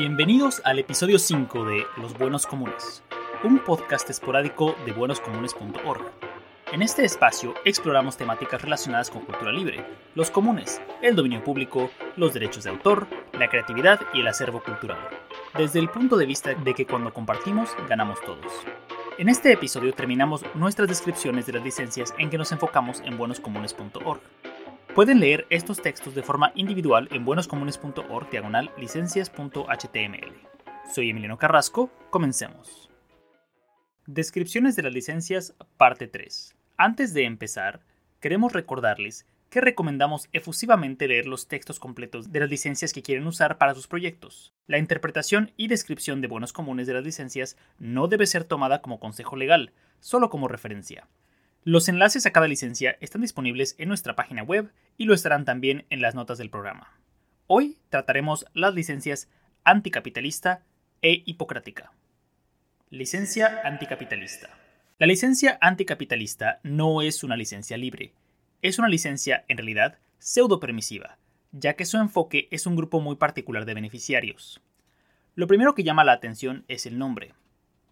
Bienvenidos al episodio 5 de Los Buenos Comunes, un podcast esporádico de buenoscomunes.org. En este espacio exploramos temáticas relacionadas con cultura libre, los comunes, el dominio público, los derechos de autor, la creatividad y el acervo cultural, desde el punto de vista de que cuando compartimos ganamos todos. En este episodio terminamos nuestras descripciones de las licencias en que nos enfocamos en buenoscomunes.org. Pueden leer estos textos de forma individual en buenoscomunes.org diagonal licencias.html. Soy Emiliano Carrasco, comencemos. Descripciones de las licencias, parte 3. Antes de empezar, queremos recordarles que recomendamos efusivamente leer los textos completos de las licencias que quieren usar para sus proyectos. La interpretación y descripción de buenos comunes de las licencias no debe ser tomada como consejo legal, solo como referencia. Los enlaces a cada licencia están disponibles en nuestra página web y lo estarán también en las notas del programa. Hoy trataremos las licencias anticapitalista e hipocrática. Licencia anticapitalista. La licencia anticapitalista no es una licencia libre, es una licencia, en realidad, pseudo permisiva, ya que su enfoque es un grupo muy particular de beneficiarios. Lo primero que llama la atención es el nombre.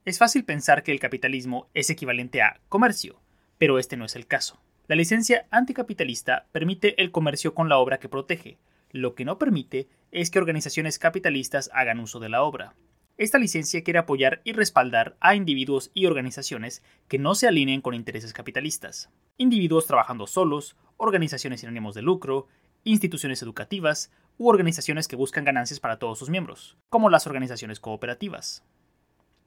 Es fácil pensar que el capitalismo es equivalente a comercio, pero este no es el caso. La licencia anticapitalista permite el comercio con la obra que protege. Lo que no permite es que organizaciones capitalistas hagan uso de la obra. Esta licencia quiere apoyar y respaldar a individuos y organizaciones que no se alineen con intereses capitalistas. Individuos trabajando solos, organizaciones sin ánimos de lucro, instituciones educativas u organizaciones que buscan ganancias para todos sus miembros, como las organizaciones cooperativas.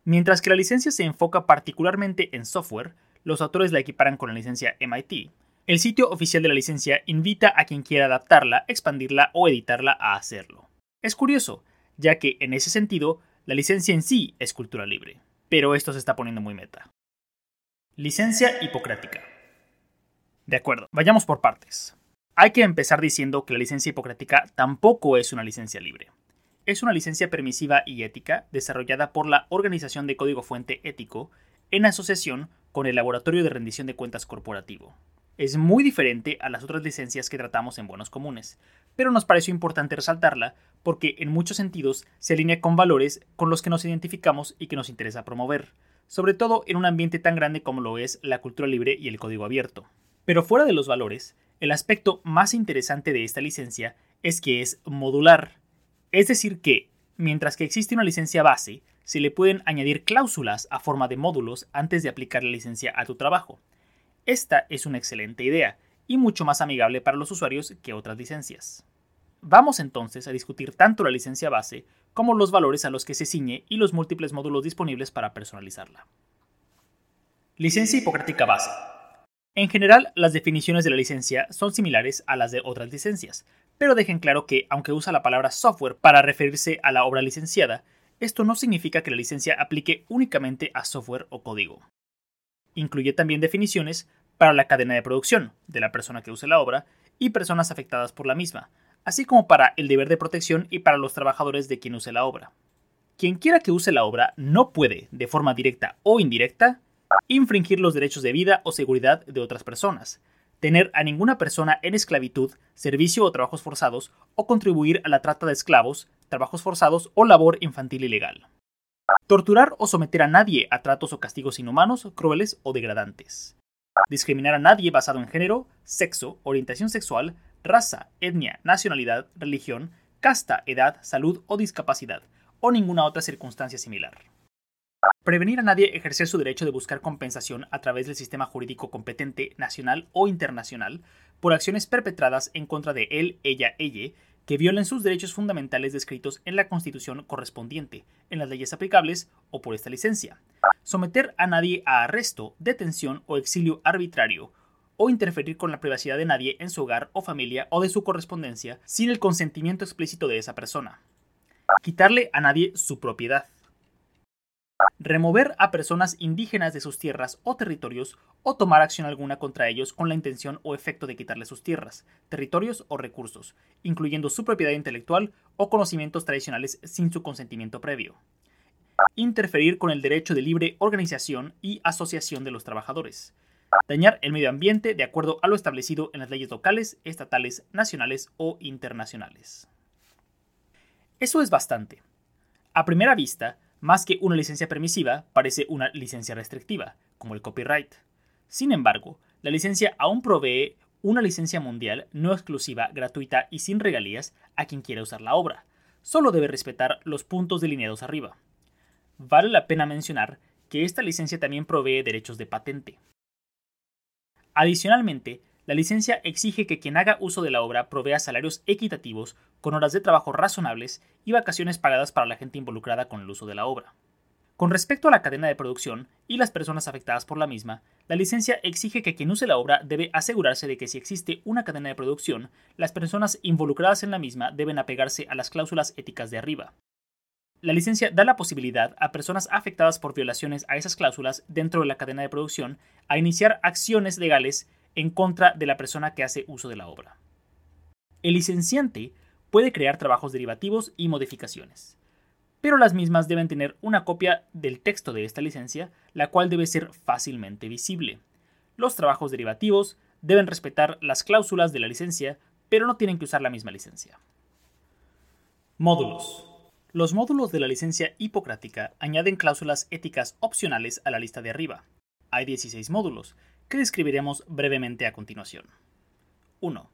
Mientras que la licencia se enfoca particularmente en software, los autores la equiparan con la licencia MIT. El sitio oficial de la licencia invita a quien quiera adaptarla, expandirla o editarla a hacerlo. Es curioso, ya que en ese sentido, la licencia en sí es cultura libre, pero esto se está poniendo muy meta. Licencia hipocrática. De acuerdo, vayamos por partes. Hay que empezar diciendo que la licencia hipocrática tampoco es una licencia libre. Es una licencia permisiva y ética desarrollada por la Organización de Código Fuente Ético en asociación con el Laboratorio de Rendición de Cuentas Corporativo. Es muy diferente a las otras licencias que tratamos en Buenos Comunes, pero nos pareció importante resaltarla porque en muchos sentidos se alinea con valores con los que nos identificamos y que nos interesa promover, sobre todo en un ambiente tan grande como lo es la cultura libre y el código abierto. Pero fuera de los valores, el aspecto más interesante de esta licencia es que es modular, es decir que, mientras que existe una licencia base, se le pueden añadir cláusulas a forma de módulos antes de aplicar la licencia a tu trabajo. Esta es una excelente idea y mucho más amigable para los usuarios que otras licencias. Vamos entonces a discutir tanto la licencia base como los valores a los que se ciñe y los múltiples módulos disponibles para personalizarla. Licencia hipocrática base. En general, las definiciones de la licencia son similares a las de otras licencias, pero dejen claro que, aunque usa la palabra software para referirse a la obra licenciada, esto no significa que la licencia aplique únicamente a software o código. Incluye también definiciones para la cadena de producción de la persona que use la obra y personas afectadas por la misma, así como para el deber de protección y para los trabajadores de quien use la obra. Quien quiera que use la obra no puede, de forma directa o indirecta, infringir los derechos de vida o seguridad de otras personas, tener a ninguna persona en esclavitud, servicio o trabajos forzados, o contribuir a la trata de esclavos, trabajos forzados o labor infantil ilegal. Torturar o someter a nadie a tratos o castigos inhumanos, crueles o degradantes. Discriminar a nadie basado en género, sexo, orientación sexual, raza, etnia, nacionalidad, religión, casta, edad, salud o discapacidad, o ninguna otra circunstancia similar. Prevenir a nadie ejercer su derecho de buscar compensación a través del sistema jurídico competente nacional o internacional por acciones perpetradas en contra de él, ella, ella, que violen sus derechos fundamentales descritos en la Constitución correspondiente, en las leyes aplicables o por esta licencia. Someter a nadie a arresto, detención o exilio arbitrario, o interferir con la privacidad de nadie en su hogar o familia o de su correspondencia sin el consentimiento explícito de esa persona. Quitarle a nadie su propiedad remover a personas indígenas de sus tierras o territorios o tomar acción alguna contra ellos con la intención o efecto de quitarles sus tierras, territorios o recursos, incluyendo su propiedad intelectual o conocimientos tradicionales sin su consentimiento previo. Interferir con el derecho de libre organización y asociación de los trabajadores. Dañar el medio ambiente de acuerdo a lo establecido en las leyes locales, estatales, nacionales o internacionales. Eso es bastante. A primera vista, más que una licencia permisiva, parece una licencia restrictiva, como el copyright. Sin embargo, la licencia aún provee una licencia mundial no exclusiva, gratuita y sin regalías a quien quiera usar la obra. Solo debe respetar los puntos delineados arriba. Vale la pena mencionar que esta licencia también provee derechos de patente. Adicionalmente, la licencia exige que quien haga uso de la obra provea salarios equitativos, con horas de trabajo razonables y vacaciones pagadas para la gente involucrada con el uso de la obra. Con respecto a la cadena de producción y las personas afectadas por la misma, la licencia exige que quien use la obra debe asegurarse de que si existe una cadena de producción, las personas involucradas en la misma deben apegarse a las cláusulas éticas de arriba. La licencia da la posibilidad a personas afectadas por violaciones a esas cláusulas dentro de la cadena de producción a iniciar acciones legales en contra de la persona que hace uso de la obra. El licenciante puede crear trabajos derivativos y modificaciones pero las mismas deben tener una copia del texto de esta licencia, la cual debe ser fácilmente visible. Los trabajos derivativos deben respetar las cláusulas de la licencia, pero no tienen que usar la misma licencia. Módulos. Los módulos de la licencia hipocrática añaden cláusulas éticas opcionales a la lista de arriba. Hay 16 módulos, que describiremos brevemente a continuación. 1.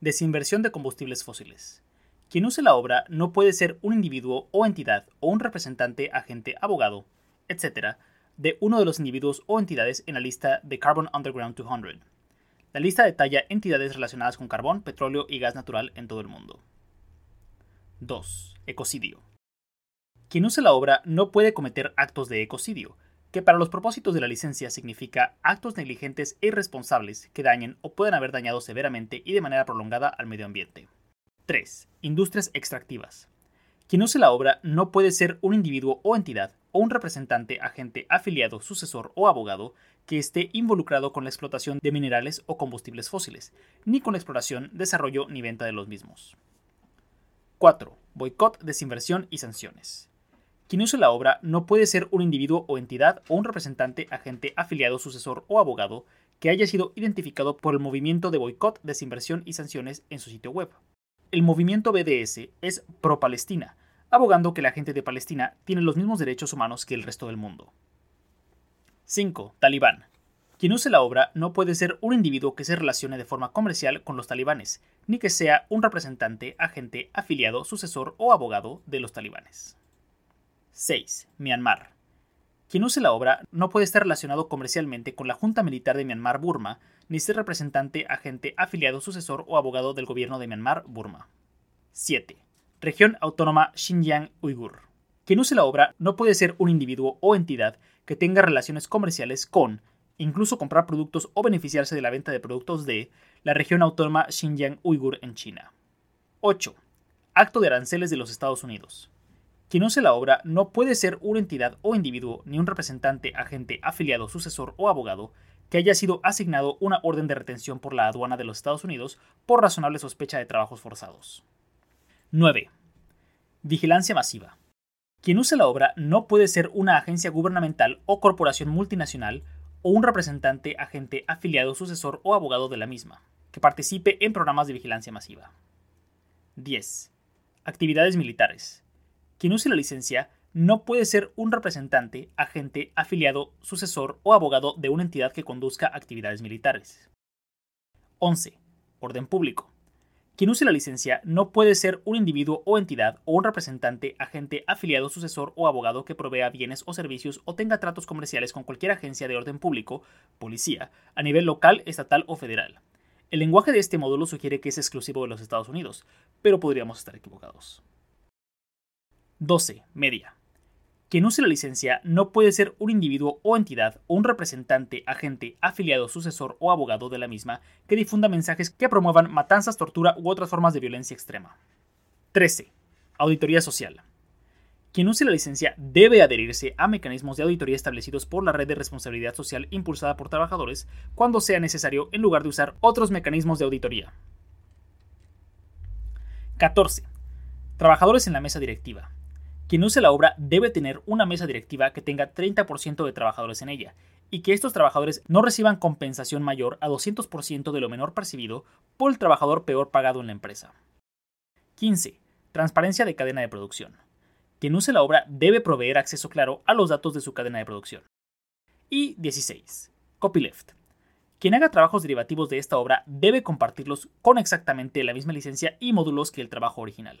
Desinversión de combustibles fósiles. Quien use la obra no puede ser un individuo o entidad o un representante, agente, abogado, etc., de uno de los individuos o entidades en la lista de Carbon Underground 200. La lista detalla entidades relacionadas con carbón, petróleo y gas natural en todo el mundo. 2. Ecocidio. Quien use la obra no puede cometer actos de ecocidio, que para los propósitos de la licencia significa actos negligentes e irresponsables que dañen o pueden haber dañado severamente y de manera prolongada al medio ambiente. 3. Industrias extractivas. Quien use la obra no puede ser un individuo o entidad o un representante, agente, afiliado, sucesor o abogado que esté involucrado con la explotación de minerales o combustibles fósiles, ni con la exploración, desarrollo ni venta de los mismos. 4. Boicot, desinversión y sanciones. Quien use la obra no puede ser un individuo o entidad o un representante, agente, afiliado, sucesor o abogado que haya sido identificado por el movimiento de boicot, desinversión y sanciones en su sitio web el movimiento BDS es pro-Palestina, abogando que la gente de Palestina tiene los mismos derechos humanos que el resto del mundo. 5. Talibán. Quien use la obra no puede ser un individuo que se relacione de forma comercial con los talibanes, ni que sea un representante, agente, afiliado, sucesor o abogado de los talibanes. 6. Myanmar. Quien use la obra no puede estar relacionado comercialmente con la Junta Militar de Myanmar-Burma, ni ser representante, agente, afiliado, sucesor o abogado del gobierno de Myanmar, Burma. 7. Región Autónoma Xinjiang Uigur. Quien use la obra no puede ser un individuo o entidad que tenga relaciones comerciales con, incluso comprar productos o beneficiarse de la venta de productos de, la región autónoma Xinjiang Uigur en China. 8. Acto de aranceles de los Estados Unidos. Quien use la obra no puede ser una entidad o individuo, ni un representante, agente, afiliado, sucesor o abogado que haya sido asignado una orden de retención por la aduana de los Estados Unidos por razonable sospecha de trabajos forzados. 9. Vigilancia masiva. Quien use la obra no puede ser una agencia gubernamental o corporación multinacional o un representante, agente, afiliado, sucesor o abogado de la misma, que participe en programas de vigilancia masiva. 10. Actividades militares. Quien use la licencia no puede ser un representante, agente, afiliado, sucesor o abogado de una entidad que conduzca actividades militares. 11. Orden público. Quien use la licencia no puede ser un individuo o entidad o un representante, agente, afiliado, sucesor o abogado que provea bienes o servicios o tenga tratos comerciales con cualquier agencia de orden público, policía, a nivel local, estatal o federal. El lenguaje de este módulo sugiere que es exclusivo de los Estados Unidos, pero podríamos estar equivocados. 12. Media. Quien use la licencia no puede ser un individuo o entidad o un representante, agente, afiliado, sucesor o abogado de la misma que difunda mensajes que promuevan matanzas, tortura u otras formas de violencia extrema. 13. Auditoría social. Quien use la licencia debe adherirse a mecanismos de auditoría establecidos por la red de responsabilidad social impulsada por trabajadores cuando sea necesario en lugar de usar otros mecanismos de auditoría. 14. Trabajadores en la mesa directiva. Quien use la obra debe tener una mesa directiva que tenga 30% de trabajadores en ella, y que estos trabajadores no reciban compensación mayor a 200% de lo menor percibido por el trabajador peor pagado en la empresa. 15. Transparencia de cadena de producción. Quien use la obra debe proveer acceso claro a los datos de su cadena de producción. Y 16. Copyleft. Quien haga trabajos derivativos de esta obra debe compartirlos con exactamente la misma licencia y módulos que el trabajo original.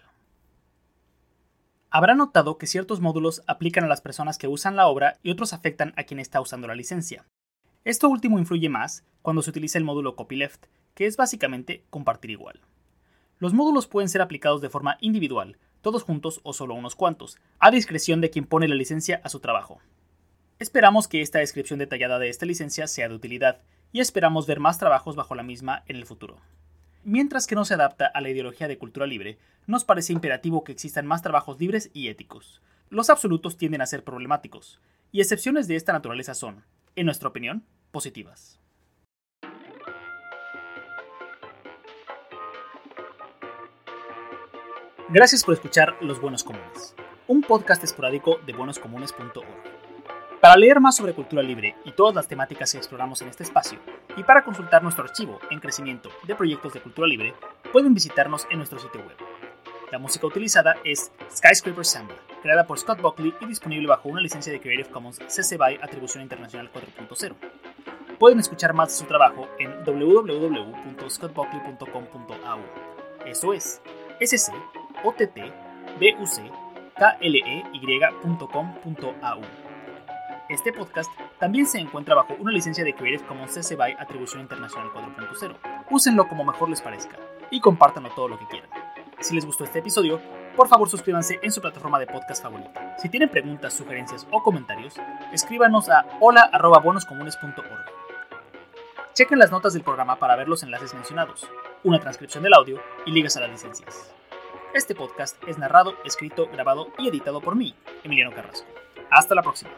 Habrá notado que ciertos módulos aplican a las personas que usan la obra y otros afectan a quien está usando la licencia. Esto último influye más cuando se utiliza el módulo copyleft, que es básicamente compartir igual. Los módulos pueden ser aplicados de forma individual, todos juntos o solo unos cuantos, a discreción de quien pone la licencia a su trabajo. Esperamos que esta descripción detallada de esta licencia sea de utilidad y esperamos ver más trabajos bajo la misma en el futuro. Mientras que no se adapta a la ideología de cultura libre, nos parece imperativo que existan más trabajos libres y éticos. Los absolutos tienden a ser problemáticos, y excepciones de esta naturaleza son, en nuestra opinión, positivas. Gracias por escuchar Los Buenos Comunes, un podcast esporádico de buenoscomunes.org. Para leer más sobre cultura libre y todas las temáticas que exploramos en este espacio, y para consultar nuestro archivo en crecimiento de proyectos de cultura libre, pueden visitarnos en nuestro sitio web. La música utilizada es Skyscraper Samba, creada por Scott Buckley y disponible bajo una licencia de Creative Commons CC BY Atribución Internacional 4.0. Pueden escuchar más de su trabajo en www.scottbuckley.com.au. Eso es, SC ottbuckley.com.au. Este podcast también se encuentra bajo una licencia de Creative Commons CC BY Atribución Internacional 4.0. Úsenlo como mejor les parezca y compártanlo todo lo que quieran. Si les gustó este episodio, por favor suscríbanse en su plataforma de podcast favorita. Si tienen preguntas, sugerencias o comentarios, escríbanos a hola.buenoscomunes.org. Chequen las notas del programa para ver los enlaces mencionados, una transcripción del audio y ligas a las licencias. Este podcast es narrado, escrito, grabado y editado por mí, Emiliano Carrasco. Hasta la próxima.